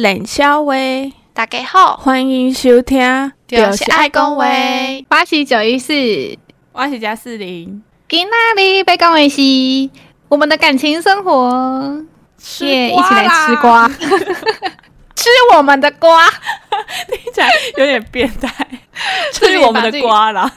冷笑话。大家好，欢迎收听，就是爱讲话。我是九一四，我是加四零。今哪里被讲的是我们的感情生活，耶，yeah, 一起来吃瓜，吃我们的瓜，听起来有点变态，吃我们的瓜啦。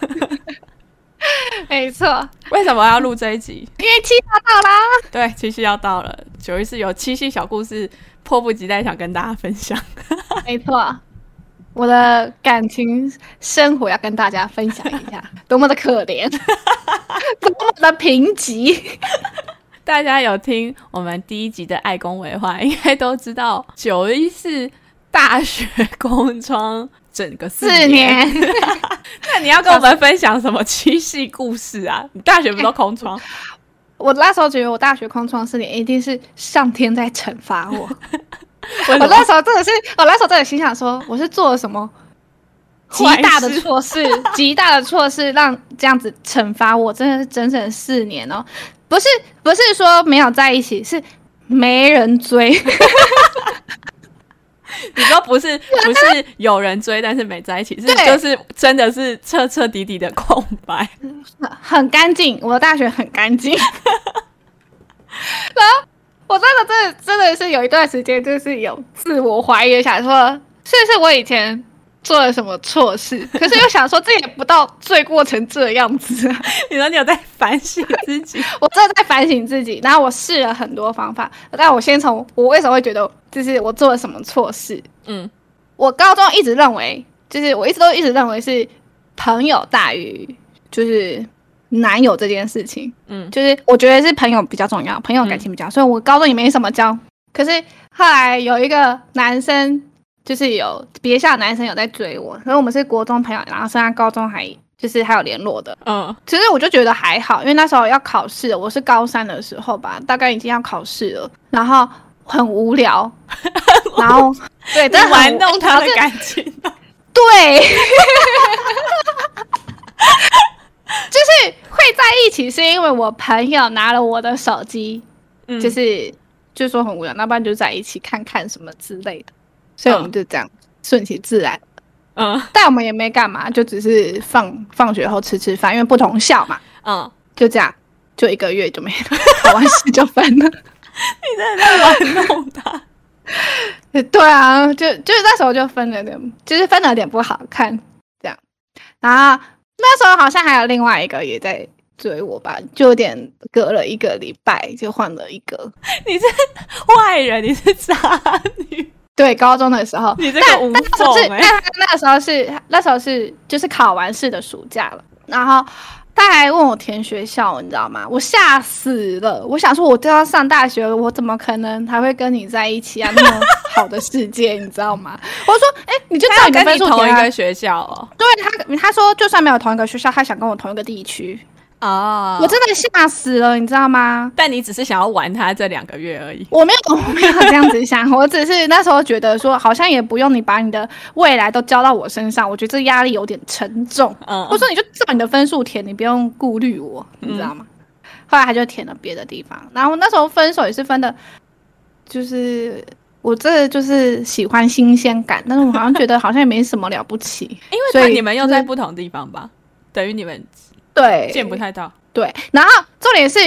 没错，为什么要录这一集？因为七夕要到啦。对，七夕要到了。九一四有七夕小故事，迫不及待想跟大家分享。没错，我的感情生活要跟大家分享一下，多么的可怜，多么的贫瘠。大家有听我们第一集的爱公维话，应该都知道九一是大学空窗。整个四年，四年那你要跟我们分享什么七夕故事啊？你大学不都空窗？我那时候觉得我大学空窗四年一定是上天在惩罚我。我那时候真的是，我那时候真的心想说，我是做了什么极大的错事，极大的错事让这样子惩罚我？真的是整整四年哦，不是不是说没有在一起，是没人追。你说不是不是有人追，但是没在一起，是就是真的是彻彻底底的空白，很干净。我的大学很干净，然后我真的真的真的是有一段时间，就是有自我怀疑，想说是不是我以前。做了什么错事？可是又想说，这也不到罪过成这样子。你说你有在反省自己？我真的在反省自己。然后我试了很多方法，但我先从我为什么会觉得就是我做了什么错事？嗯，我高中一直认为，就是我一直都一直认为是朋友大于就是男友这件事情。嗯，就是我觉得是朋友比较重要，朋友感情比较，嗯、所以我高中也没什么交。可是后来有一个男生。就是有别校男生有在追我，所以我们是国中朋友，然后上高中还就是还有联络的。嗯，其实我就觉得还好，因为那时候要考试，我是高三的时候吧，大概已经要考试了，然后很无聊，然后对，在玩弄他的感情。对，就是会在一起，是因为我朋友拿了我的手机，嗯、就是就说很无聊，那不然就在一起看看什么之类的。所以我们就这样顺其自然，嗯，但我们也没干嘛，就只是放放学后吃吃饭，因为不同校嘛，嗯，就这样，就一个月就没了，考完试就分了。你真的在玩弄他？对啊，就就是那时候就分了点，就是分了点不好看，这样。然后那时候好像还有另外一个也在追我吧，就有点隔了一个礼拜就换了一个。你是坏人，你是渣女。对，高中的时候，你这个无缝欸，但那个时候是那时候是就是考完试的暑假了，然后他还问我填学校，你知道吗？我吓死了，我想说我都要上大学了，我怎么可能还会跟你在一起啊？那么好的世界，你知道吗？我说，哎，你就照你的分数填同一个学校哦。对他，他说就算没有同一个学校，他想跟我同一个地区。哦，我真的吓死了，你知道吗？但你只是想要玩他这两个月而已。我没有，我没有这样子想，我只是那时候觉得说，好像也不用你把你的未来都交到我身上，我觉得这压力有点沉重。嗯，我说你就照你的分数填，你不用顾虑我，你知道吗？嗯、后来他就填了别的地方，然后那时候分手也是分的，就是我这就是喜欢新鲜感，但是我好像觉得好像也没什么了不起，因为所以你们又在不同地方吧，等于你们。对，见不太到。对，然后重点是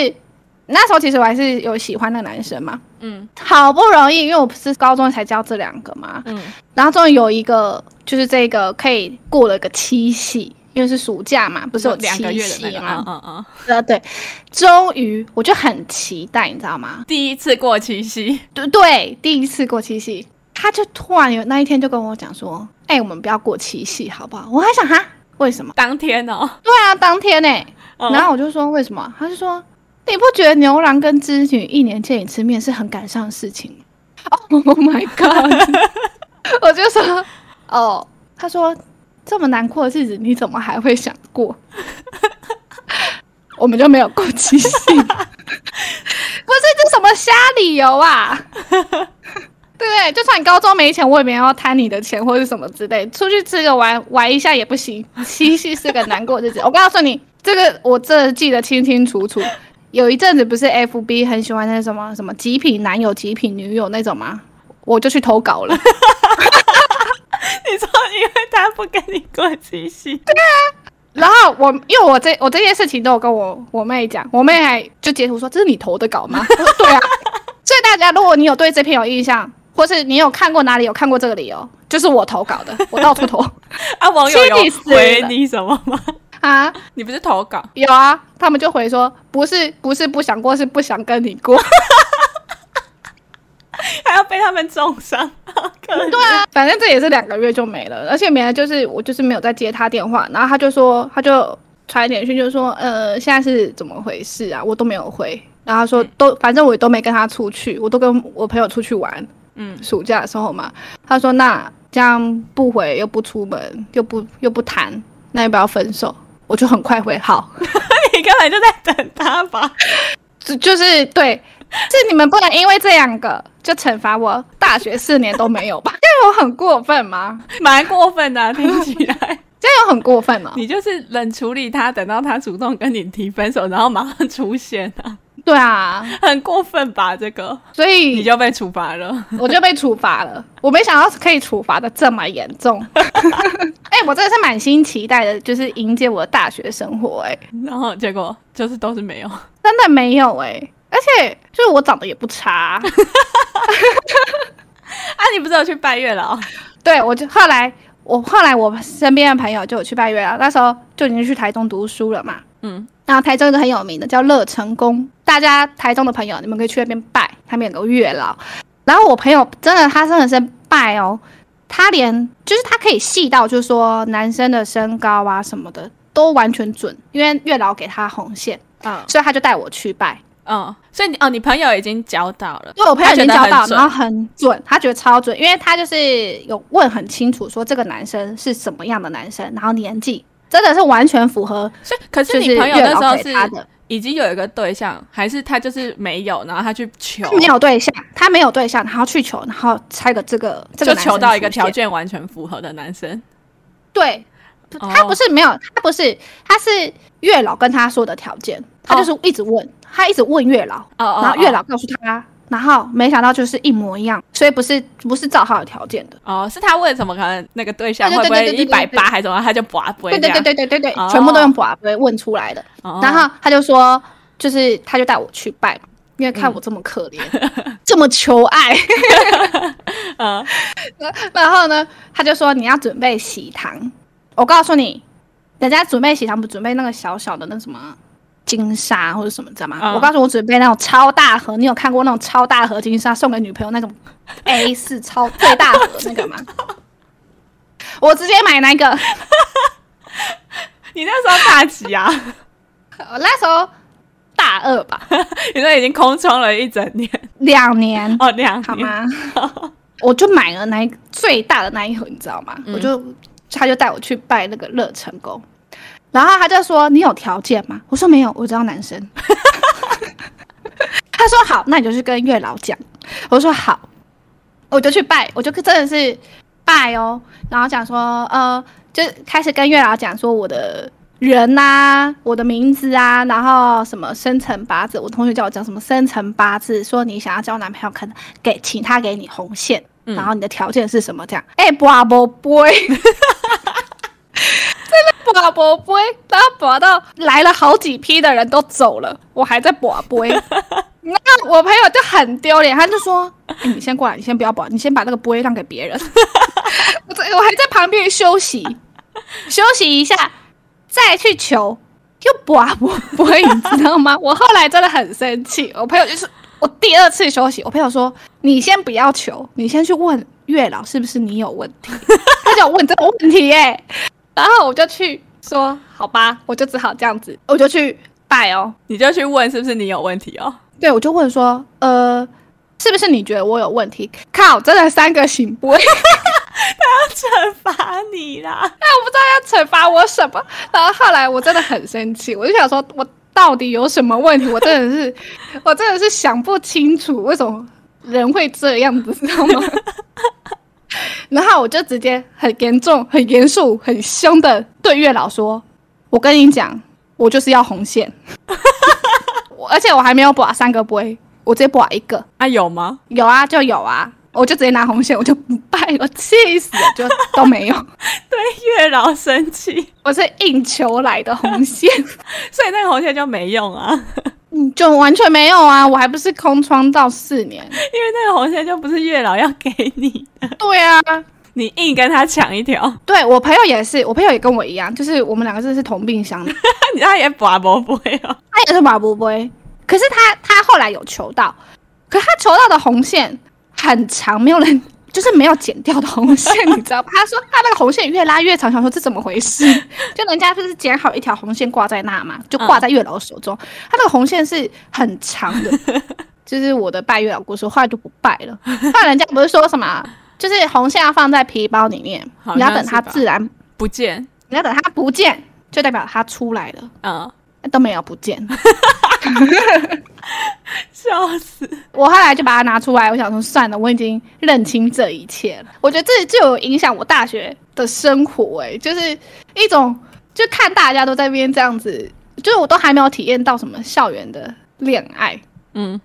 那时候其实我还是有喜欢的男生嘛。嗯，好不容易，因为我不是高中才交这两个嘛。嗯，然后终于有一个，就是这个可以过了个七夕，因为是暑假嘛，不是有两个月的吗？嗯嗯嗯。对，终于我就很期待，你知道吗？第一次过七夕，对对，第一次过七夕，他就突然有那一天就跟我讲说：“哎，我们不要过七夕，好不好？”我还想哈。为什么？当天哦，对啊，当天呢、欸。嗯、然后我就说为什么？他就说你不觉得牛郎跟织女一年见一次面是很感伤的事情？Oh my god！我就说哦，他说这么难过的日子你怎么还会想过？我们就没有过七夕，不是这什么瞎理由啊？对？就算你高中没钱，我也没要贪你的钱或者什么之类。出去吃个玩玩一下也不行。七夕是个难过日子，我告诉你，这个我这记得清清楚楚。有一阵子不是 FB 很喜欢那什么什么极品男友、极品女友那种吗？我就去投稿了。你说因为他不跟你过七夕？对啊。然后我因为我这我这件事情都有跟我我妹讲，我妹还就截图说，这是你投的稿吗？我说对啊。所以大家如果你有对这篇有印象，或是你有看过哪里有看过这个理由，就是我投稿的，我到处投。啊，网友有回你什么吗？啊，你不是投稿？有啊，他们就回说不是不是不想过，是不想跟你过。还要被他们重伤，对啊，反正这也是两个月就没了，而且没了就是我就是没有再接他电话，然后他就说他就传简讯就说呃现在是怎么回事啊，我都没有回，然后他说都反正我都没跟他出去，我都跟我朋友出去玩，嗯，暑假的时候嘛，他说那这样不回又不出门又不又不谈，那要不要分手？我就很快回好，你根本就在等他吧，就就是对。是你们不能因为这两个就惩罚我大学四年都没有吧？这样有很过分吗？蛮过分的啊，听起来这样有很过分吗？你就是冷处理他，等到他主动跟你提分手，然后马上出现啊？对啊，很过分吧？这个，所以你就被处罚了，我就被处罚了。我没想到可以处罚的这么严重。哎、欸，我真的是满心期待的，就是迎接我的大学生活。哎，然后结果就是都是没有，真的没有哎。而且就是我长得也不差啊，啊，你不是有去拜月老？对，我就后来我后来我身边的朋友就有去拜月老，那时候就已经去台中读书了嘛。嗯，然后台中一个很有名的叫乐成宫，大家台中的朋友你们可以去那边拜，他们有个月老。然后我朋友真的他真的是拜哦，他连就是他可以细到就是说男生的身高啊什么的都完全准，因为月老给他红线啊，所以他就带我去拜。嗯，所以你哦，你朋友已经教到了，对，我朋友已经教到，然后很准，他觉得超准，因为他就是有问很清楚，说这个男生是什么样的男生，然后年纪真的是完全符合。所以，可是你朋友那时候是已经有一个对象，还是他就是没有，然后他去求？没有对象，他没有对象，然后去求，然后猜个这个这个就求到一个条件完全符合的男生。对，他不是没有，他不是，他是月老跟他说的条件，他就是一直问。哦他一直问月老，oh, oh, oh. 然后月老告诉他，然后没想到就是一模一样，所以不是不是照好的条件的哦，oh, 是他问什么？可能那个对象会不会一百八还是什么？他就拔不会这样。对对对对对对对，全部都用拔不会问出来的。Oh. 然后他就说，就是他就带我去拜，因为看我这么可怜，嗯、这么求爱。嗯，然后呢，他就说你要准备喜糖，我告诉你，人家准备喜糖不准备那个小小的那什么。金沙或者什么，知道吗？嗯、我告诉我准备那种超大盒，你有看过那种超大盒金沙送给女朋友那种 A 四超最大盒那个吗？我直接买那个。你那时候大几啊？我 那时候大二吧。你说已经空窗了一整年，两年哦，两年好吗？我就买了那最大的那一盒，你知道吗？嗯、我就他就带我去拜那个乐成宫。然后他就说：“你有条件吗？”我说：“没有，我知道男生。”他说：“好，那你就去跟月老讲。”我说：“好。”我就去拜，我就真的是拜哦。然后讲说：“呃，就开始跟月老讲说我的人呐、啊，我的名字啊，然后什么生辰八字。我同学叫我讲什么生辰八字，说你想要交男朋友，可能给请他给你红线，嗯、然后你的条件是什么？这样。哎，不啊不不。真的博杯，然后博到来了好几批的人都走了，我还在博杯。那我朋友就很丢脸，他就说：“、你先过来，你先不要博，你先把那个杯让给别人。我在”我还在旁边休息，休息一下再去求，又博博杯，你知道吗？我后来真的很生气。我朋友就是我第二次休息，我朋友说：“你先不要求，你先去问月老是不是你有问题。”他就问这个问题耶、然后我就去说，好吧，我就只好这样子，我就去拜哦。你就去问是不是你有问题哦？对，我就问说，呃，是不是你觉得我有问题？靠，真的三个行不？他要惩罚你啦！哎我不知道要惩罚我什么。然后后来我真的很生气，我就想说，我到底有什么问题？我真的是，我真的是想不清楚为什么人会这样子，知道吗？然后我就直接很严重、很严肃、很凶的对月老说：“我跟你讲，我就是要红线。而且我还没有拔三个杯，我直接拔一个。啊，有吗？有啊，就有啊。我就直接拿红线，我就不拜我，气死了，就都没有。对月老生气，我是硬求来的红线，所以那个红线就没用啊。嗯，就完全没有啊，我还不是空窗到四年，因为那个红线就不是月老要给你的。对啊，你硬跟他抢一条。对，我朋友也是，我朋友也跟我一样，就是我们两个真的是同病相怜。他也拔不杯哦，他也是拔不杯，可是他他后来有求到，可是他求到的红线。很长，没有人就是没有剪掉的红线，你知道吗？他说他那个红线越拉越长，想说这怎么回事？就人家就是剪好一条红线挂在那嘛，就挂在月老手中。嗯、他那个红线是很长的，就是我的拜月老故事，后来就不拜了。后来人家不是说什么，就是红线要放在皮包里面，你要等它自然不见，你要等它不见，就代表它出来了。嗯，都没有不见。笑死！我后来就把它拿出来，我想说算了，我已经认清这一切了。我觉得这就有影响我大学的生活，欸，哎，就是一种就看大家都在那边这样子，就是我都还没有体验到什么校园的恋爱，嗯，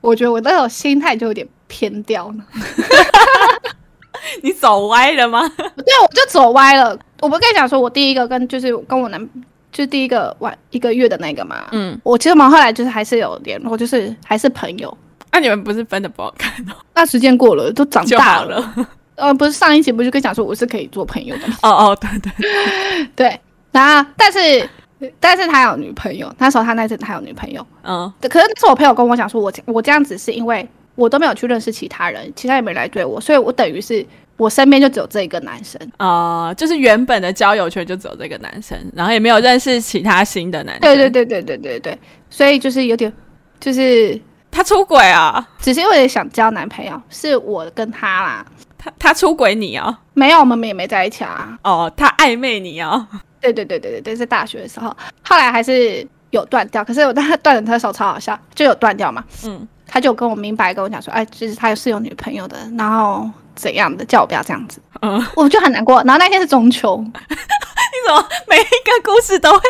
我觉得我那种心态就有点偏掉了。你走歪了吗？对，我就走歪了。我不跟你讲说，我第一个跟就是跟我男。就第一个晚一个月的那个嘛，嗯，我其实我们后来就是还是有联络，就是还是朋友。那、啊、你们不是分的不好看哦？那时间过了，都长大了。呃，不是上一期不是跟讲说我是可以做朋友的吗？哦哦，对对对，对。然后，但是但是他有女朋友，那时候他那阵他有女朋友，嗯。可是那是我朋友跟我讲说，我我这样子是因为我都没有去认识其他人，其他也没来追我，所以我等于是。我身边就只有这一个男生啊、呃，就是原本的交友圈就只有这个男生，然后也没有认识其他新的男生。对对对对对对对，所以就是有点，就是他出轨啊，只是因为想交男朋友，是我跟他啦。他他出轨你啊？没有，我们也没在一起啊。哦，他暧昧你啊？对对对对对对，是大学的时候，后来还是有断掉。可是我当时断的他手超好笑，就有断掉嘛。嗯，他就跟我明白跟我讲说，哎，其实他是有女朋友的，然后。怎样的叫我不要这样子？嗯，我就很难过。然后那天是中秋，你怎么每一个故事都会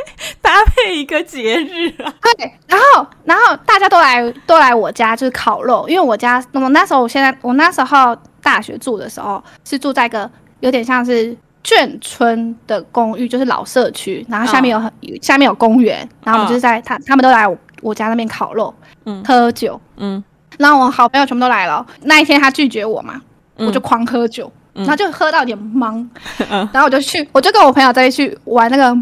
搭配一个节日啊？对，然后然后大家都来都来我家就是烤肉，因为我家那么那时候我现在我那时候大学住的时候是住在一个有点像是眷村的公寓，就是老社区，然后下面有很、嗯、下面有公园，然后我们就是在他他们都来我，我家那边烤肉，嗯，喝酒，嗯，然后我好朋友全部都来了。那一天他拒绝我嘛？我就狂喝酒，嗯、然后就喝到有点懵，嗯、然后我就去，我就跟我朋友在一起玩那个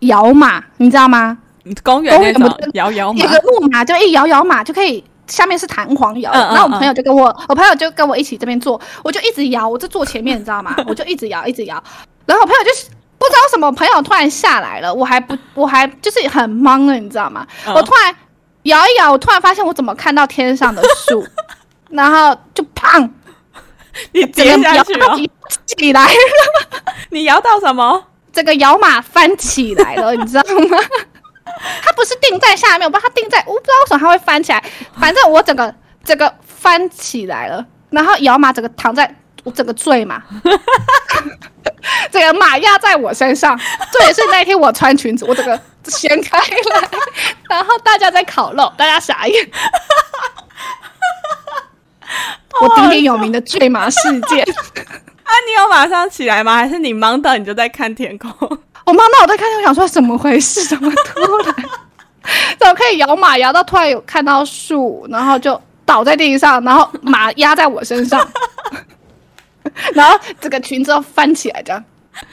摇马，你知道吗？公园那种摇摇马，有个木马就一摇摇马就可以，下面是弹簧摇。嗯、然后我朋友就跟我，嗯、我朋友就跟我一起这边坐，我就一直摇，我就坐前面，你知道吗？我就一直摇，一直摇。然后我朋友就是不知道什么，朋友突然下来了，我还不，我还就是很懵了，你知道吗？嗯、我突然摇一摇，我突然发现我怎么看到天上的树，然后就砰。你跌下去了，起来了，你摇到什么？这个摇马翻起来了，你知道吗？它不是定在下面，我不知道它定在，我不知道为什么它会翻起来。反正我整个整个翻起来了，然后摇马整个躺在我整个坠嘛，这个马压在我身上。这也是那天我穿裙子，我整个掀开来，然后大家在烤肉，大家傻眼。我鼎鼎有名的坠马事件 啊！你有马上起来吗？还是你忙到你就在看天空？我忙到我在看天空，我想说怎么回事？怎么突然？怎么可以摇马摇到突然有看到树，然后就倒在地上，然后马压在我身上，然后这个裙子都翻起来这样。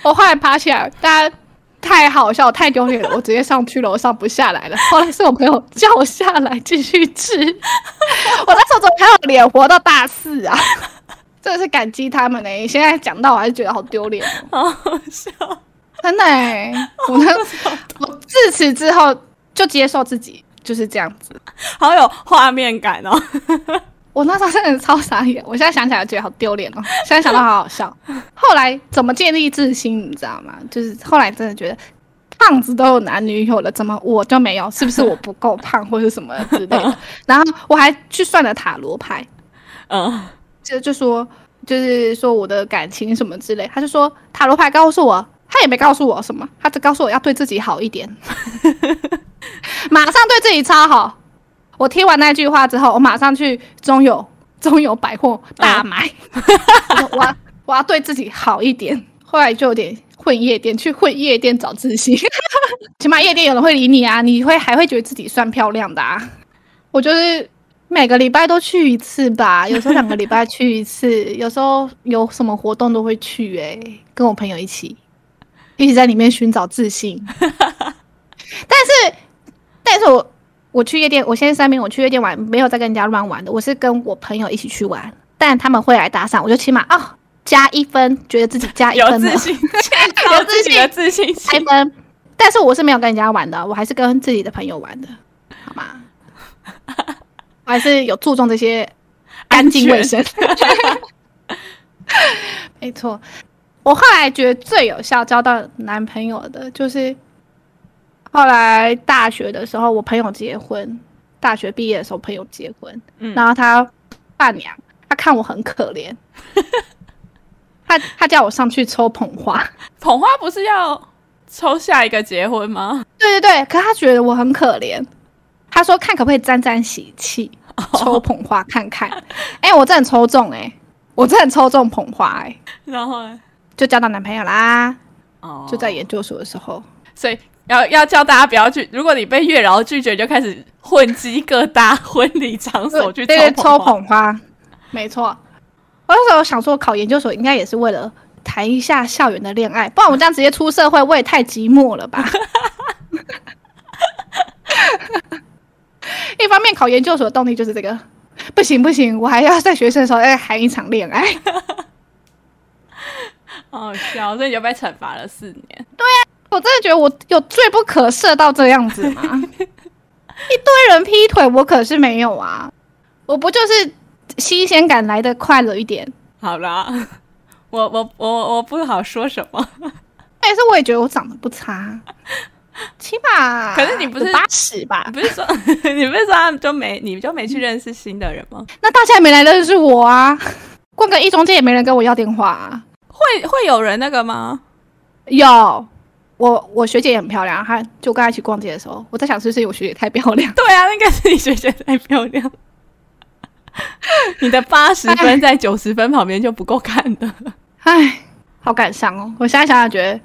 我后来爬起来，大家。太好笑，太丢脸了！我直接上去楼上不下来了。后来是我朋友叫我下来继续吃。我那时候怎么还有脸活到大四啊？真的是感激他们呢、欸。现在讲到我还是觉得好丢脸，好好笑，真的、欸。我那 我自此之后就接受自己就是这样子，好有画面感哦。我那时候真的超傻眼，我现在想起来觉得好丢脸哦。现在想到好好笑。后来怎么建立自信，你知道吗？就是后来真的觉得，胖子都有男女友了，怎么我就没有？是不是我不够胖，或是什么之类的？然后我还去算了塔罗牌，嗯，就就说就是说我的感情什么之类，他就说塔罗牌告诉我，他也没告诉我什么，他只告诉我要对自己好一点，马上对自己超好。我听完那句话之后，我马上去中友 中友百货大买。嗯、我要我要对自己好一点。后来就有点混夜店，去混夜店找自信。起码夜店有人会理你啊，你会还会觉得自己算漂亮的啊。我就是每个礼拜都去一次吧，有时候两个礼拜去一次，有时候有什么活动都会去、欸。诶，跟我朋友一起，一起在里面寻找自信。但是，但是我我去夜店，我现在声明，我去夜店玩没有在跟人家乱玩的，我是跟我朋友一起去玩，但他们会来搭讪，我就起码哦加一分，觉得自己加一分了，有自信，有自信的自信加一分。但是我是没有跟人家玩的，我还是跟自己的朋友玩的，好吗？我还是有注重这些干净卫生。没错，我后来觉得最有效交到男朋友的就是。后来大学的时候，我朋友结婚。大学毕业的时候，朋友结婚，嗯、然后他伴娘，他看我很可怜，他他叫我上去抽捧花。捧花不是要抽下一个结婚吗？对对对，可他觉得我很可怜，他说看可不可以沾沾喜气，抽捧花看看。哎、我真的抽中哎、欸，我真的抽中捧花哎、欸，然后呢就交到男朋友啦。哦，就在研究所的时候，所以。要要叫大家不要去，如果你被月老拒绝，就开始混迹各大婚礼场所去抽捧花。抽捧花，没错。我那时候想说，考研究所应该也是为了谈一下校园的恋爱，不然我这样直接出社会，我也太寂寞了吧。一方面考研究所的动力就是这个，不行不行，我还要在学生的时候再谈一场恋爱。好好笑，所以你就被惩罚了四年。对呀、啊。我真的觉得我有罪不可赦到这样子吗？一堆人劈腿，我可是没有啊！我不就是新鲜感来的快了一点？好啦，我我我我不好说什么，但是我也觉得我长得不差，起码可是你不是八十吧？你不是说 你不是说他们就没你就没去认识新的人吗？那大家也没来认识我啊！逛个一中街也没人跟我要电话啊！会会有人那个吗？有。我我学姐也很漂亮，她就跟她一起逛街的时候，我在想是不是我学姐太漂亮？对啊，应该是你学姐太漂亮。你的八十分在九十分旁边就不够看的，唉，好感伤哦！我现在想想觉得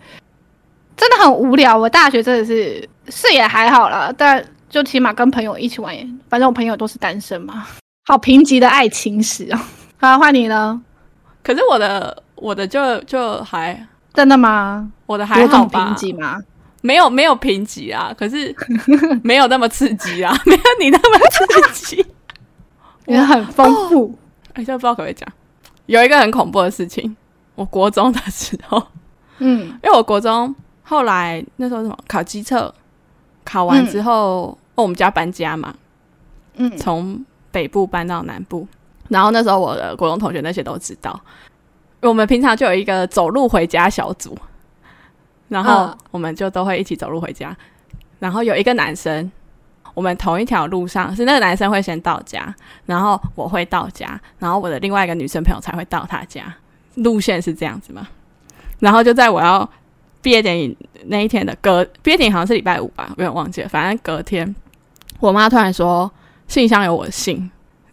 真的很无聊。我大学真的是是也还好啦，但就起码跟朋友一起玩，反正我朋友都是单身嘛。好贫瘠的爱情史哦。好，换你了。可是我的我的就就还。真的吗？我的还好吧？贫瘠吗？没有没有评级啊，可是 没有那么刺激啊，没有你那么刺激，也很丰富。哎、哦，这不知道可不可以讲？有一个很恐怖的事情，我国中的时候，嗯，因为我国中后来那时候什么考基测，考完之后，嗯哦、我们家搬家嘛，嗯，从北部搬到南部，然后那时候我的国中同学那些都知道。我们平常就有一个走路回家小组，然后我们就都会一起走路回家。然后有一个男生，我们同一条路上，是那个男生会先到家，然后我会到家，然后我的另外一个女生朋友才会到他家。路线是这样子嘛？然后就在我要毕业典礼那一天的隔毕业典礼好像是礼拜五吧，我有点忘记了。反正隔天，我妈突然说信箱有我的信，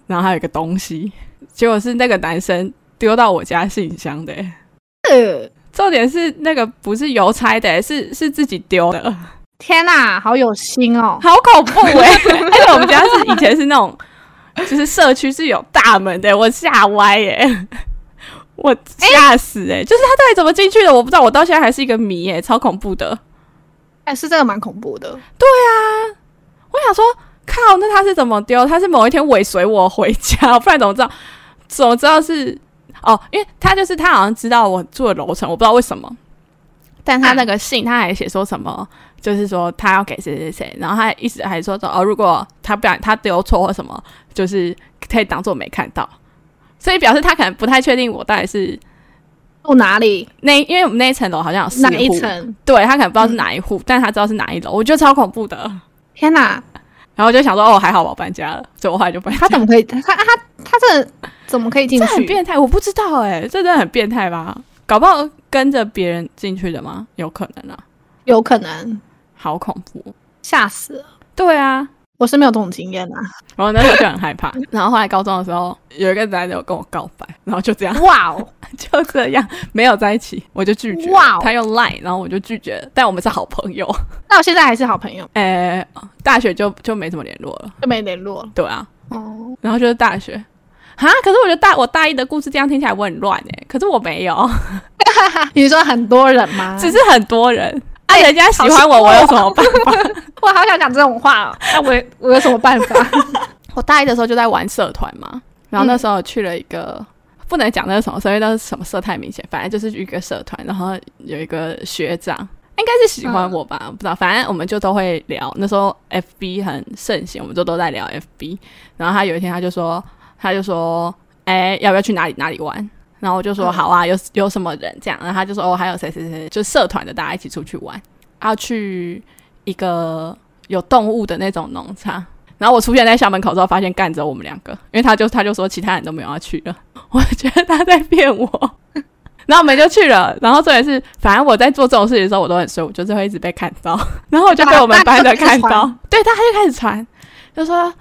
然后还有一个东西，结果是那个男生。丢到我家信箱的，呃，重点是那个不是邮差的，是是自己丢的。天哪，好有心哦，好恐怖哎！而且我们家是以前是那种，就是社区是有大门的，我吓歪耶，我吓死哎！就是他到底怎么进去的？我不知道，我到现在还是一个谜耶，超恐怖的。哎，是这个蛮恐怖的。对啊，我想说，靠，那他是怎么丢？他是某一天尾随我回家，不然怎么知道？怎么知道是？哦，因为他就是他好像知道我住的楼层，我不知道为什么，但他那个信他还写说什么，就是说他要给谁谁谁，然后他一直还说说哦，如果他不然他丢错或什么，就是可以当做没看到，所以表示他可能不太确定我到底是住哪里。那因为我们那一层楼好像有四户，哪一层？对，他可能不知道是哪一户，嗯，但他知道是哪一楼，我觉得超恐怖的。天哪！然后就想说哦，还好我搬家了，所以我后来就搬家。他怎么可以？他他他这怎么可以进去？这很变态，我不知道哎、欸，这真的很变态吧？搞不好跟着别人进去的吗？有可能啊，有可能。好恐怖，吓死了。对啊，我是没有这种经验啊。然后那时候就很害怕。然后后来高中的时候，有一个男的有跟我告白，然后就这样，哇哦，就这样没有在一起，我就拒绝。哇，他用 Line，然后我就拒绝了。但我们是好朋友，那我现在还是好朋友。呃，大学就就没怎么联络了，就没联络了。对啊，哦，然后就是大学。啊！可是我觉得大我大一的故事这样听起来我很乱哎，可是我没有。你说很多人吗？只是很多人，啊，人家喜欢我，我有什么办法？我好想讲这种话哦。那我我有什么办法？我大一的时候就在玩社团嘛，然后那时候去了一个不能讲那是什么，所以那是什么社太明显，反正就是一个社团，然后有一个学长，应该是喜欢我吧，不知道，反正我们就都会聊。那时候 FB 很盛行，我们就都在聊 FB。然后他有一天他就说。他就说：“哎、欸，要不要去哪里哪里玩？”然后我就说：“好啊，有有什么人这样？”然后他就说：“哦，还有谁谁谁，就社团的，大家一起出去玩，要去一个有动物的那种农场。”然后我出现在校门口之后，发现干着我们两个，因为他就他就说其他人都没有要去了，我觉得他在骗我。然后我们就去了。然后重点是，反正我在做这种事情的时候，我都很衰，我就是会一直被看到。然后我就被我们班的看到，对，他他就开始传，就说。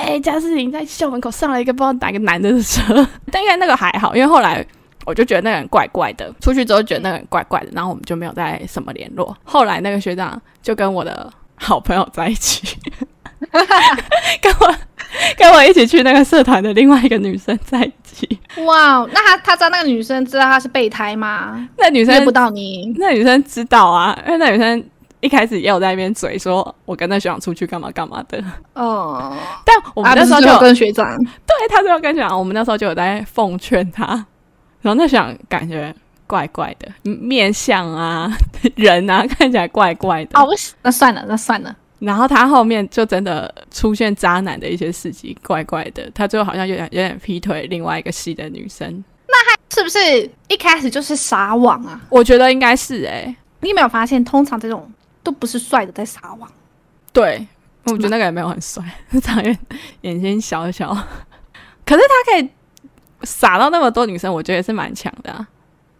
哎，嘉世玲在校门口上了一个不知道哪个男的的车，但应该那个还好，因为后来我就觉得那个人怪怪的，出去之后觉得那个人怪怪的，然后我们就没有再什么联络。后来那个学长就跟我的好朋友在一起，跟我 跟我一起去那个社团的另外一个女生在一起。哇，那他他知道那个女生知道他是备胎吗？那女生约不到你，那女生知道啊，因为那女生。一开始也有在那边嘴说，我跟那学长出去干嘛干嘛的。哦，但我们那时候就、啊、跟学长，对，他就跟学长，我们那时候就有在奉劝他。然后那学长感觉怪怪的，面相啊，人啊，看起来怪怪的。哦，那算了，那算了。然后他后面就真的出现渣男的一些事情，怪怪的。他最后好像有点有点劈腿另外一个系的女生。那他是不是一开始就是撒网啊？我觉得应该是哎、欸。你有没有发现，通常这种。都不是帅的在撒网，对，我觉得那个也没有很帅，长眼眼睛小小，可是他可以撒到那么多女生，我觉得也是蛮强的啊。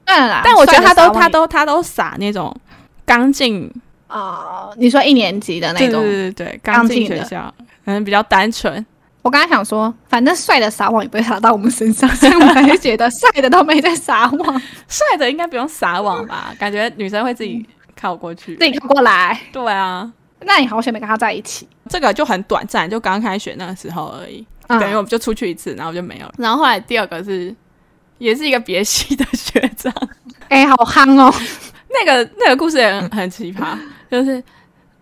嗯，但我觉得他都他都他都撒那种刚进啊，你说一年级的那种，对对对，刚进学校，可能比较单纯。我刚才想说，反正帅的撒网也不会撒到我们身上，所以我还是觉得帅的都没在撒网，帅的应该不用撒网吧？感觉女生会自己。靠过去，自己靠过来。对啊，那你好险没跟他在一起。这个就很短暂，就刚开学那个时候而已。嗯、等于我们就出去一次，然后就没有了。然后后来第二个是，也是一个别系的学长。哎、欸，好憨哦！那个那个故事也很，很奇葩，就是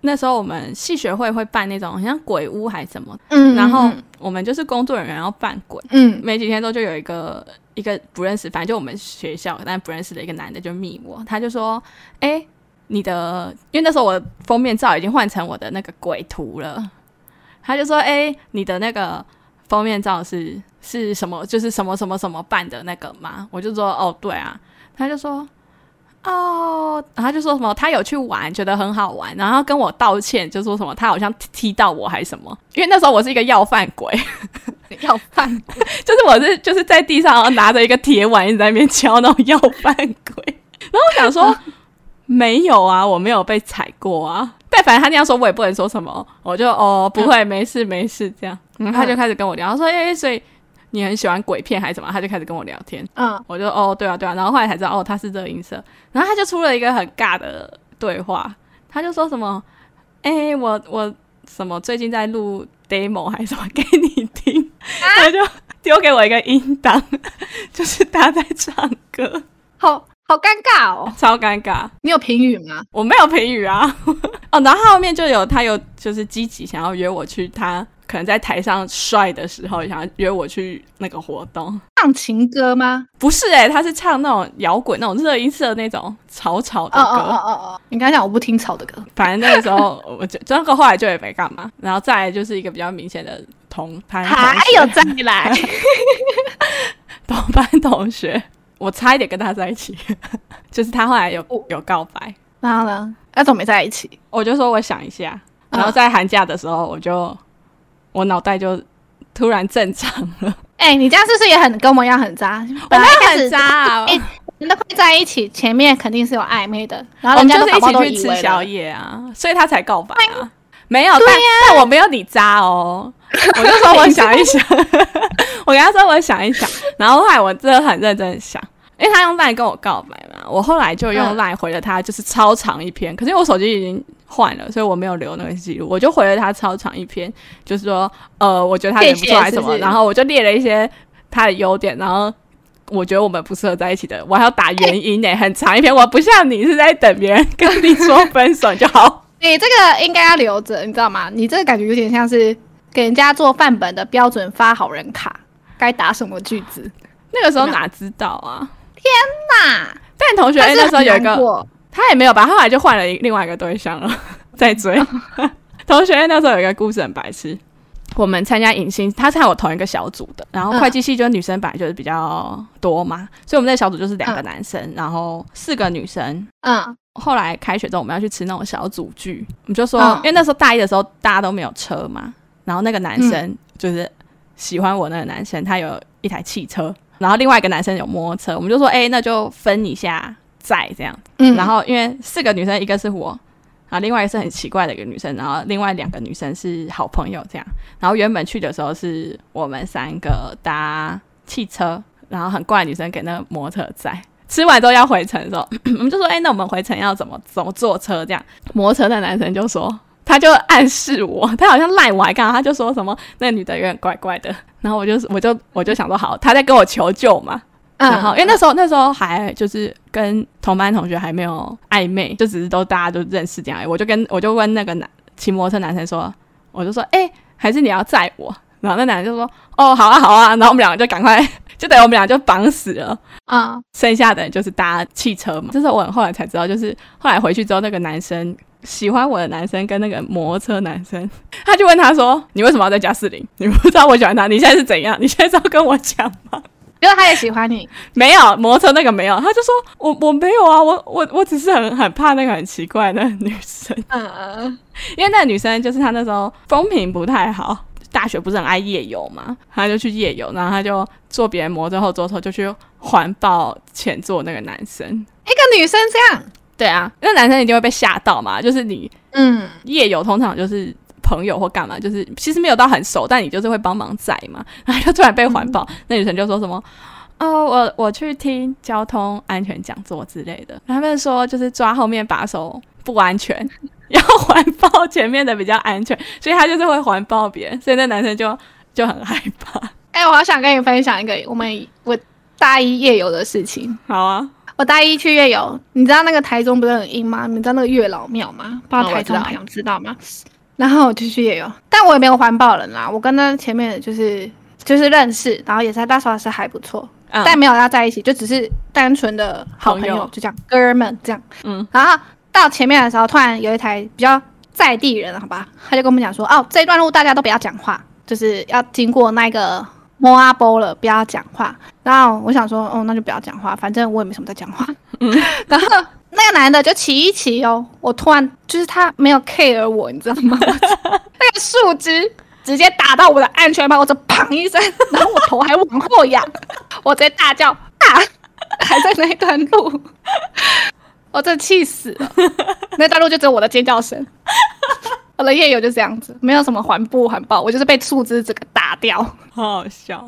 那时候我们系学会会办那种好像鬼屋还是什么，嗯，然后我们就是工作人员要扮鬼，嗯，没几天之后就有一个一个不认识，反正就我们学校但不认识的一个男的就密我，他就说，哎、欸。你的，因为那时候我的封面照已经换成我的那个鬼图了，他就说：“哎、欸，你的那个封面照是是什么？就是什么什么什么办的那个吗？”我就说：“哦，对啊。”他就说：“哦。”然后他就说什么他有去玩，觉得很好玩，然后跟我道歉，就说什么他好像踢到我还是什么，因为那时候我是一个要饭鬼，要饭鬼 就是我是就是在地上拿着一个铁碗一直在那边敲那种要饭鬼，然后我想说。没有啊，我没有被踩过啊。但反正他那样说，我也不能说什么。我就哦，不会，没事，没事，这样。然后，他就开始跟我聊，他说：“哎，所以你很喜欢鬼片还是什么？”他就开始跟我聊天。嗯，我就哦，对啊，对啊。然后后来才知道，哦，他是这个音色。然后他就出了一个很尬的对话，他就说什么：“哎，我我什么最近在录 demo 还是什么给你听？”他就丢给我一个音档，就是他在唱歌。好。好尴尬哦，超尴尬。你有评语吗？我没有评语啊。哦，然后后面就有他有就是积极想要约我去，他可能在台上帅的时候想要约我去那个活动。唱情歌吗？不是哎、欸，他是唱那种摇滚那种热音色的那种吵吵的歌。哦哦哦哦，你刚才讲我不听吵的歌。反正那个时候我就这个后来就也没干嘛。然后再来就是一个比较明显的同班同学，还有再来同班同学。我差一点跟他在一起，就是他后来有有告白，然后呢，那怎么没在一起？我就说我想一下，然后在寒假的时候，我就我脑袋就突然正常了。哎、欸，你这样是不是也很跟我一样很渣？我没有很渣啊！哎、欸，你们会在一起，前面肯定是有暧昧的，然后人家都一起去吃宵夜啊，所以他才告白啊。没有，但但我没有你渣哦。我就说我想一想，我跟他说我想一想，然后后来我真的很认真的想，因为他用赖跟我告白嘛，我后来就用赖回了他，就是超长一篇。可是我手机已经换了，所以我没有留那个记录，我就回了他超长一篇，就是说呃，我觉得他也不错还是什么，然后我就列了一些他的优点，然后我觉得我们不适合在一起的，我还要打原因呢，很长一篇。我不像你是在等别人跟你说分手就好。你这个应该要留着，你知道吗？你这个感觉有点像是给人家做范本的标准发好人卡，该打什么句子？那个时候哪知道啊？天哪！但同学那时候有一个，他也没有吧？后来就换了另外一个对象了，在追。同学那时候有一个故事很白痴，我们参加迎新，他是和我同一个小组的，然后会计系就是女生本来就是比较多嘛，所以我们那小组就是两个男生，嗯、然后四个女生。嗯。后来开学之后，我们要去吃那种小组聚，我们就说，因为那时候大一的时候大家都没有车嘛，然后那个男生就是喜欢我那个男生，他有一台汽车，然后另外一个男生有摩托车，我们就说，哎，那就分一下载这样。嗯，然后因为四个女生，一个是我，然后另外一个是很奇怪的一个女生，然后另外两个女生是好朋友这样。然后原本去的时候是我们三个搭汽车，然后很怪的女生给那个摩托车载。吃完之后要回程的时候，我们就说：“哎、欸，那我们回程要怎么怎么坐车？”这样，摩托车的男生就说：“他就暗示我，他好像赖我还干嘛？他就说什么那个女的有点怪怪的。”然后我就我就我就想说：“好，他在跟我求救嘛。”然后因为那时候那时候还就是跟同班同学还没有暧昧，就只是都大家都认识这样。我就跟我就问那个男骑摩托车男生说：“我就说，哎、欸，还是你要载我？”然后那男的就说：“哦，好啊，好啊。”然后我们两个就赶快。就等于我们俩就绑死了啊！剩下的就是搭汽车嘛。这是我后来才知道，就是后来回去之后，那个男生喜欢我的男生跟那个摩托车男生，他就问他说：“你为什么要在加四零？你不知道我喜欢他？你现在是怎样？你现在是要跟我讲吗？”因为他也喜欢你，没有摩托车那个没有，他就说：“我我没有啊，我我我只是很很怕那个很奇怪的女生。”嗯嗯，因为那个女生就是她那时候风评不太好。大学不是很爱夜游嘛，她就去夜游，然后她就坐别人摩托后座后就去环抱前座那个男生。一个女生这样，对啊，那男生一定会被吓到嘛。就是你，嗯，夜游通常就是朋友或干嘛，就是其实没有到很熟，但你就是会帮忙载嘛。然后就突然被环抱，嗯、那女生就说什么：“哦，我我去听交通安全讲座之类的。”他们说就是抓后面把手不安全。要环抱前面的比较安全，所以他就是会环抱别人，所以那男生就就很害怕。哎、欸，我好想跟你分享一个我们我大一夜游的事情。好啊，我大一去夜游，你知道那个台中不是很阴吗？你知道那个月老庙吗？不知道台中朋友知道吗？然后我就去夜游，但我也没有环保人啦。我跟他前面就是就是认识，然后也是大说是还不错，嗯、但没有要在一起，就只是单纯的好朋友，朋友就这样哥们这样。嗯，然后。到前面的时候，突然有一台比较在地人，好吧，他就跟我们讲说：“哦，这一段路大家都不要讲话，就是要经过那个摩阿波了，不要讲话。”然后我想说：“哦，那就不要讲话，反正我也没什么在讲话。嗯” 然后那个男的就骑一骑哦，我突然就是他没有 care 我，你知道吗？那个树枝直接打到我的安全帽，我就砰一声，然后我头还往后仰，我直接大叫：“啊！” 还在那一段路。我真的气死了，那段路就只有我的尖叫声。我的夜游就这样子，没有什么环不环抱，我就是被树枝这个打掉，好好笑。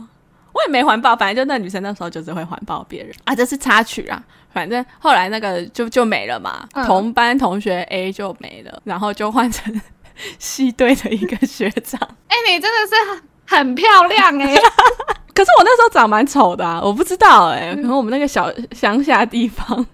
我也没环抱，反正就那女生那时候就是会环抱别人啊，这是插曲啊。反正后来那个就就没了嘛，嗯、同班同学 A 就没了，然后就换成 系队的一个学长。哎、欸，你真的是很漂亮哎、欸。可是我那时候长蛮丑的啊，我不知道哎、欸，可能我们那个小乡下地方，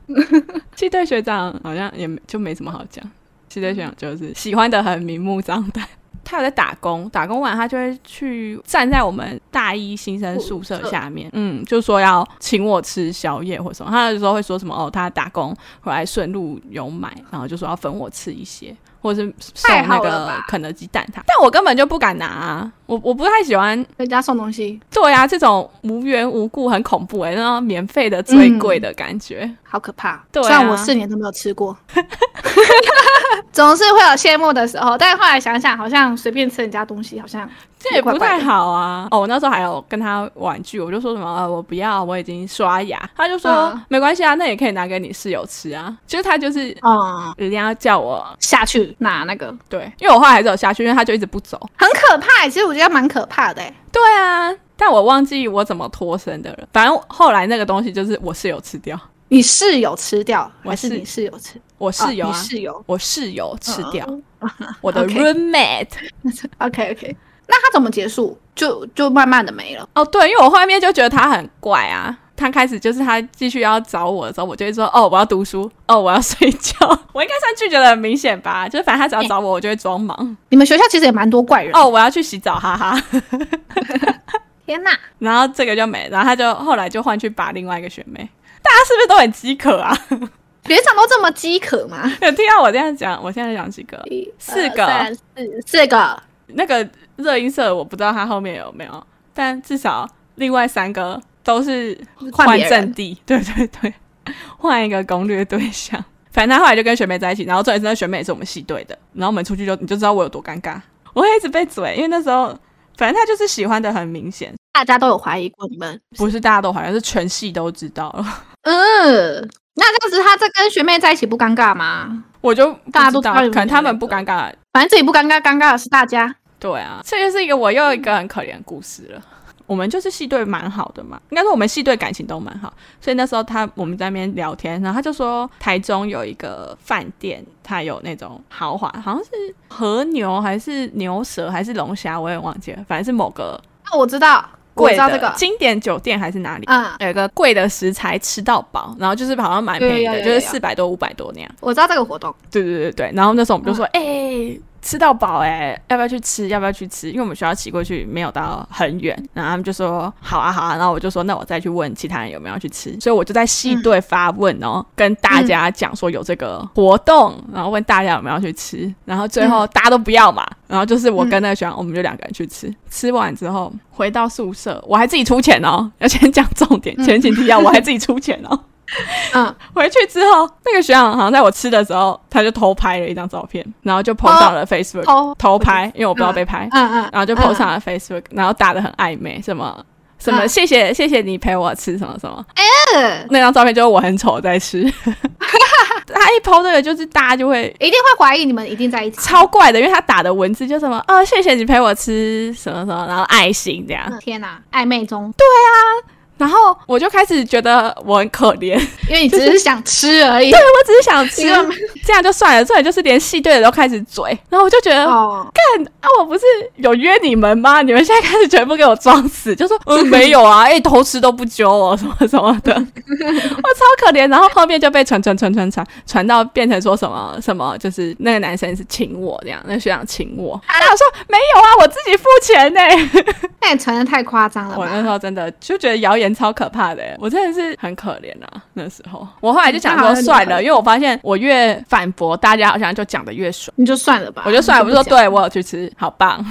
系队学长好像也就没什么好讲，系队学长就是喜欢的很明目张胆。他有在打工，打工完他就会去站在我们大一新生宿舍。下面，嗯，就说要请我吃宵夜或什么，他有时候会说什么哦，他打工回来顺路有买，然后就说要分我吃一些。或者是送那个肯德基蛋挞，但我根本就不敢拿啊！我我不太喜欢人家送东西。对呀、啊，这种无缘无故很恐怖哎、欸，那种免费的最贵的感觉、嗯，好可怕。对、啊，虽然我四年都没有吃过，总是会有羡慕的时候。但是后来想想，好像随便吃人家东西，好像这也不太好啊。哦，我那时候还有跟他玩具，我就说什么、呃、我不要，我已经刷牙。他就说、嗯、没关系啊，那也可以拿给你室友吃啊。其实他就是啊，一定要叫我下去拿那个。对，因为我后来还是有下去，因为他就一直不走，很可怕。其实我觉得蛮可怕的。对啊，但我忘记我怎么脱身的了。反正后来那个东西就是我室友吃掉。你室友吃掉，还是你室友吃？我室友、啊，你室友，我室友吃掉。Uh, 我的 roommate。OK OK，那他怎么结束？就就慢慢的没了。哦，oh, 对，因为我后面就觉得他很怪啊。他开始就是他继续要找我的时候，我就会说：“哦，我要读书。哦，我要睡觉。”我应该算拒绝的很明显吧？就是反正他只要找我，我就会装忙。你们学校其实也蛮多怪人。哦，我要去洗澡，哈哈。天哪！然后这个就没，然后他就后来就换去把另外一个学妹。大家是不是都很饥渴啊？学长都这么饥渴吗？有听到我这样讲？我现在讲几个？一四个，三四四个。那个热音社我不知道他后面有没有，但至少另外三个都是换阵地。对对对，换一个攻略对象。反正他后来就跟学妹在一起，然后重点是那学妹也是我们系队的。然后我们出去就你就知道我有多尴尬，我会一直被嘴，因为那时候反正他就是喜欢的很明显。大家都有怀疑过你们？不是大家都怀疑，是全系都知道了。嗯，那这样子他在跟学妹在一起不尴尬吗？我就大家都知道，可能他们不尴尬，反正自己不尴尬，尴尬的是大家。对啊，这就是一个我又一个很可怜的故事了。我们就是系队蛮好的嘛，应该说我们系队感情都蛮好，所以那时候他我们在那边聊天，然后他就说台中有一个饭店，他有那种豪华，好像是和牛还是牛舌还是龙虾，我也忘记了，反正是某个。那我知道。贵的这个经典酒店还是哪里？嗯，有一个贵的食材吃到饱，然后就是好像蛮便宜的，就是四百多五百多那样。我知道这个活动。对对对对，然后那时候我们就说，哎、嗯。欸吃到饱哎、欸，要不要去吃？要不要去吃？因为我们学校骑过去没有到很远，然后他们就说好啊好啊，然后我就说那我再去问其他人有没有去吃，所以我就在系队发问哦，嗯、跟大家讲说有这个活动，然后问大家有没有去吃，然后最后大家都不要嘛，然后就是我跟那个学长，我们就两个人去吃，吃完之后回到宿舍，我还自己出钱哦，要先讲重点，前情提要，我还自己出钱哦。嗯，回去之后，那个学长好像在我吃的时候，他就偷拍了一张照片，然后就 po 上了 Facebook，偷偷拍，因为我不知道被拍，嗯嗯，然后就 po 上了 Facebook，然后打的很暧昧，什么什么谢谢谢谢你陪我吃什么什么，哎，那张照片就是我很丑在吃，他一 po 这个就是大家就会一定会怀疑你们一定在一起，超怪的，因为他打的文字就什么啊谢谢你陪我吃什么什么，然后爱心这样，天哪，暧昧中，对啊。然后我就开始觉得我很可怜，因为你只是想吃而已。对，我只是想吃，这样就算了。这里就是连戏队的都开始嘴，然后我就觉得，干啊！我不是有约你们吗？你们现在开始全部给我装死，就说嗯 没有啊，哎偷吃都不揪我什么什么的，我超可怜。然后后面就被传传传传传传到变成说什么什么，就是那个男生是请我这样，那个学长请我。他说没有啊，我自己付钱呢。那你传的太夸张了。我那时候真的就觉得谣言。超可怕的，我真的是很可怜啊！那时候我后来就想说算了，因为我发现我越反驳，大家好像就讲的越爽。你就算了吧，我就算了。我就说对，我有去吃，好棒，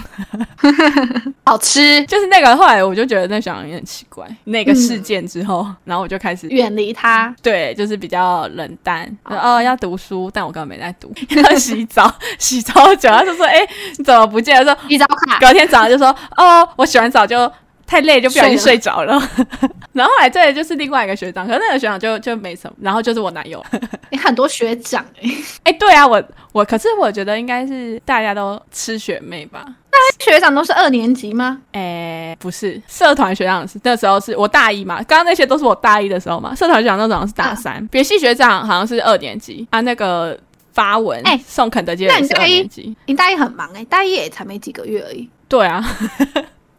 好吃。就是那个后来我就觉得那小孩有点奇怪。那个事件之后，然后我就开始远离他。对，就是比较冷淡。哦，要读书，但我根本没在读。要洗澡，洗澡久，他就说：“哎，你怎么不见了？”说洗澡卡。隔天早上就说：“哦，我洗完澡就。”太累就不小心睡着了，然后后来这里就是另外一个学长，可是那个学长就就没什么，然后就是我男友。你很多学长哎、欸，哎、欸、对啊，我我可是我觉得应该是大家都吃学妹吧？那学长都是二年级吗？哎、欸，不是，社团学长是那时候是我大一嘛，刚刚那些都是我大一的时候嘛，社团学长那种是大三，别系、啊、学长好像是二年级啊，那个发文哎、欸、送肯德基的是二年级，你大一很忙哎、欸，大一也才没几个月而已。对啊。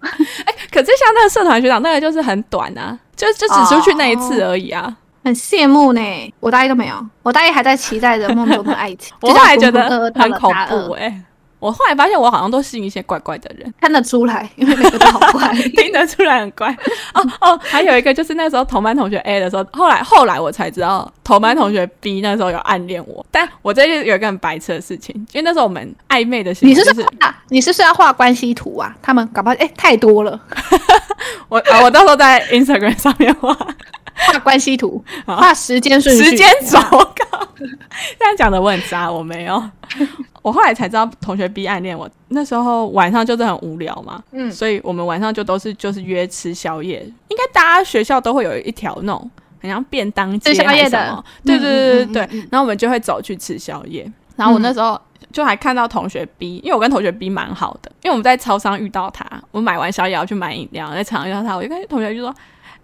哎、欸，可是像那个社团学长，那个就是很短啊，就就只出去那一次而已啊，哦、很羡慕呢。我大一都没有，我大一还在期待着梦中的爱情，我后来觉得很恐怖哎、欸。我后来发现，我好像都信一些怪怪的人，看得出来，因为每个都好怪，听得出来很怪。哦哦，还有一个就是那时候同班同学 A 的时候，后来后来我才知道同班同学 B 那时候有暗恋我，但我这就有一个很白痴的事情，因为那时候我们暧昧的时候，你是是你是不是要画关系图啊？他们搞不好哎太多了，我啊我到时候在 Instagram 上面画画关系图，画时间顺序，时间轴。这样讲的我很渣，我没有。我后来才知道同学 B 暗恋我。那时候晚上就是很无聊嘛，嗯，所以我们晚上就都是就是约吃宵夜。应该大家学校都会有一条那种很像便当街宵夜的，对对对对对。然后我们就会走去吃宵夜。然后我那时候就还看到同学 B，因为我跟同学 B 蛮好的，因为我们在超商遇到他，我买完宵夜要去买饮料，在场上遇到他，我就跟同学就说。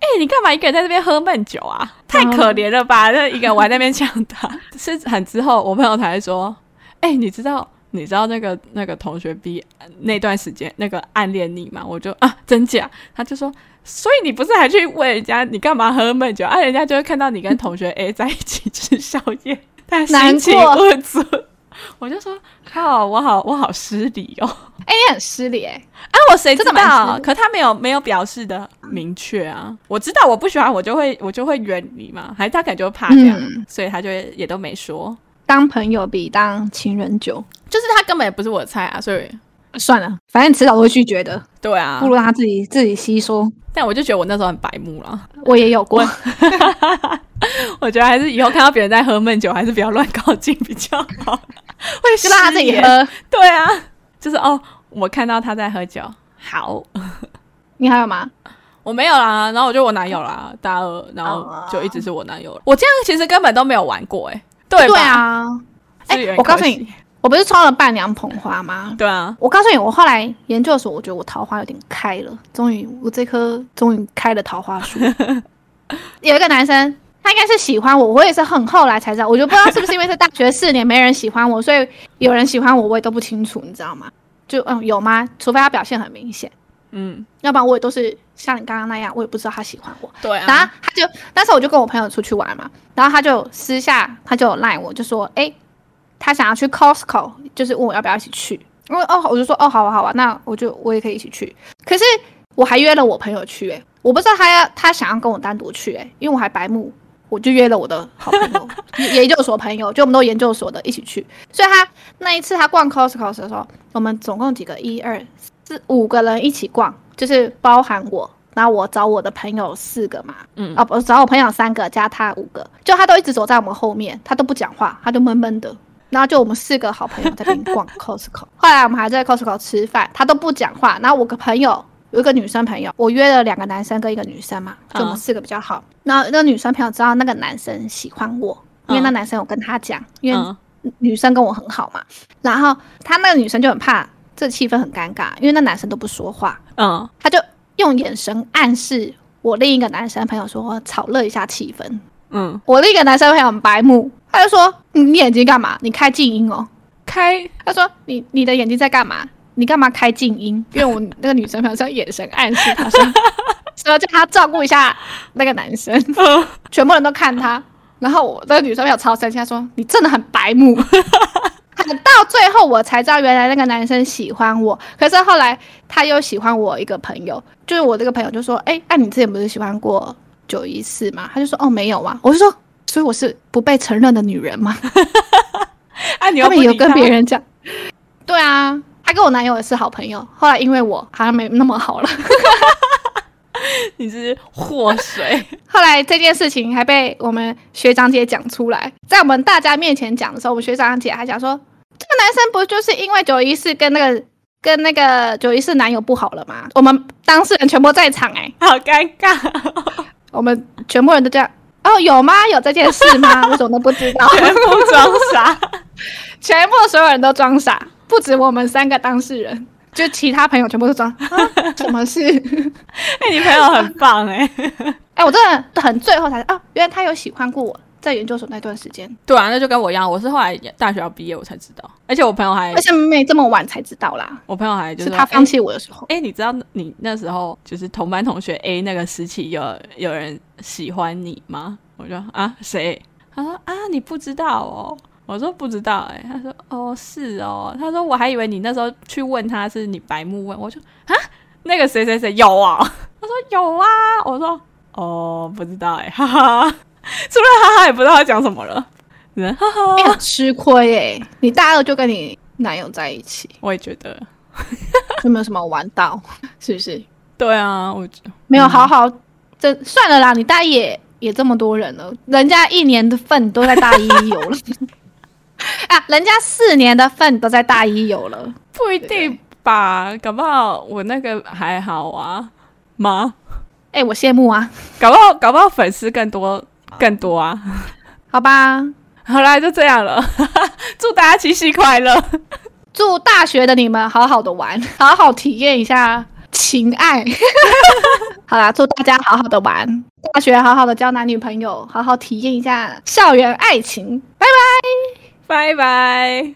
哎、欸，你干嘛一个人在这边喝闷酒啊？太可怜了吧！那一个人我还在那边抢他，是很之后我朋友才说，哎、欸，你知道你知道那个那个同学 B 那段时间那个暗恋你吗？我就啊，真假？他就说，所以你不是还去问人家你干嘛喝闷酒？啊，人家就会看到你跟同学 A 在一起吃宵夜，他心情不足。我就说靠，我好我好失礼哦！哎、欸，你很失礼哎！啊，我谁知道？可他没有没有表示的明确啊。我知道我不喜欢，我就会我就会远离嘛。还是他可能就会怕这样，嗯、所以他就也都没说。当朋友比当情人久，就是他根本也不是我的菜啊，所以算了，反正迟早都会拒绝的。对啊，不如他自己自己吸收。但我就觉得我那时候很白目了。我也有过。我觉得还是以后看到别人在喝闷酒，还是不要乱靠近比较好。会就让他自己喝。对啊，就是哦，我看到他在喝酒。好，你还有吗？我没有啦，然后我就我男友啦，大二，然后就一直是我男友了。我这样其实根本都没有玩过，哎，对对啊。哎，我告诉你，我不是抽了伴娘捧花吗？对啊。我告诉你，我后来研究所，我觉得我桃花有点开了，终于，我这棵终于开了桃花树。有一个男生。他应该是喜欢我，我也是很后来才知道，我就不知道是不是因为是大学四年没人喜欢我，所以有人喜欢我，我也都不清楚，你知道吗？就嗯，有吗？除非他表现很明显，嗯，要不然我也都是像你刚刚那样，我也不知道他喜欢我。对啊。然后他就，那时候我就跟我朋友出去玩嘛，然后他就私下他就赖我，就说，哎，他想要去 Costco，就是问我要不要一起去。因为哦，我就说哦，好啊，好啊，那我就我也可以一起去。可是我还约了我朋友去，哎，我不知道他要他想要跟我单独去，哎，因为我还白目。我就约了我的好朋友，研究所朋友，就我们都研究所的一起去。所以他那一次他逛 Costco 的时候，我们总共几个，一二四五个人一起逛，就是包含我，然后我找我的朋友四个嘛，嗯，哦不，找我朋友三个加他五个，就他都一直走在我们后面，他都不讲话，他就闷闷的。然后就我们四个好朋友在那边逛 Costco，后来我们还在 Costco 吃饭，他都不讲话。然后我个朋友。有一个女生朋友，我约了两个男生跟一个女生嘛，就我们四个比较好。那个女生朋友知道那个男生喜欢我，因为那男生有跟他讲，因为女生跟我很好嘛。然后他那个女生就很怕这气氛很尴尬，因为那男生都不说话，嗯，他就用眼神暗示我另一个男生朋友说炒热一下气氛。嗯，我另一个男生朋友很白目，他就说你眼睛干嘛？你开静音哦，开。他说你你的眼睛在干嘛？你干嘛开静音？因为我那个女生朋友是眼神暗示他说，说叫他照顾一下那个男生。全部人都看他，然后我那个女生朋友超生气，她说你真的很白目。到最后我才知道，原来那个男生喜欢我。可是后来他又喜欢我一个朋友，就是我这个朋友就说：“哎、欸，那、啊、你之前不是喜欢过九一四吗？”他就说：“哦，没有啊。”我就说：“所以我是不被承认的女人吗？” 啊，你他们有跟别人讲？对啊。他跟我男友也是好朋友，后来因为我好像没那么好了，你是祸水。后来这件事情还被我们学长姐讲出来，在我们大家面前讲的时候，我们学长姐还讲说，这个男生不就是因为九一四跟那个跟那个九一四男友不好了吗？我们当事人全部在场，欸，哎，好尴尬。我们全部人都这样，哦，有吗？有这件事吗？我怎么都不知道？全部装傻，全部所有人都装傻。不止我们三个当事人，就其他朋友全部都装。啊、什么事？哎、欸，你朋友很棒哎、欸！哎、欸，我真的很最后才啊，原来他有喜欢过我，在研究所那段时间。对啊，那就跟我一样，我是后来大学要毕业我才知道，而且我朋友还，而且没这么晚才知道啦。我朋友还就是，他放弃我的时候。哎、欸欸，你知道你那时候就是同班同学 A 那个时期有有人喜欢你吗？我说啊，谁？他说啊，你不知道哦。我说不知道哎、欸，他说哦是哦，他说我还以为你那时候去问他是你白目问，我说啊那个谁谁谁有啊，他说有啊，我说哦不知道哎、欸，哈哈，是不是哈哈也不知道他讲什么了？哈哈，吃亏哎、欸，你大二就跟你男友在一起，我也觉得有没有什么玩到？是不是？对啊，我没有好好，这、嗯、算了啦，你大一也也这么多人了，人家一年的份都在大一有了。啊，人家四年的份都在大一有了，不一定吧？搞不好我那个还好啊吗？哎、欸，我羡慕啊！搞不好搞不好粉丝更多更多啊？好吧，好啦，就这样了。祝大家七夕快乐！祝大学的你们好好的玩，好好体验一下情爱。好啦，祝大家好好的玩，大学好好的交男女朋友，好好体验一下校园爱情。拜拜，拜拜。